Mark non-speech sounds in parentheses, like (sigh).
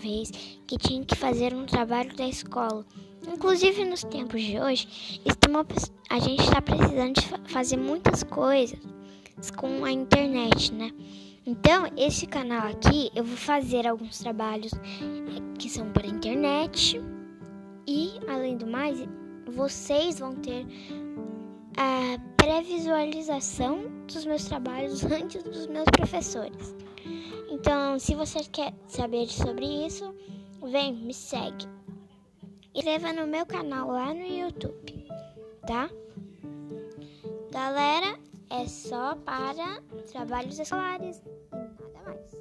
vez que tinha que fazer um trabalho da escola. Inclusive nos tempos de hoje, a gente está precisando de fazer muitas coisas com a internet, né? Então, esse canal aqui eu vou fazer alguns trabalhos eh, que são para internet e, além do mais, vocês vão ter a pré-visualização dos meus trabalhos (laughs) antes dos meus professores. Então, se você quer saber sobre isso, vem, me segue. E leva no meu canal lá no YouTube, tá? Galera, é só para trabalhos escolares e nada mais.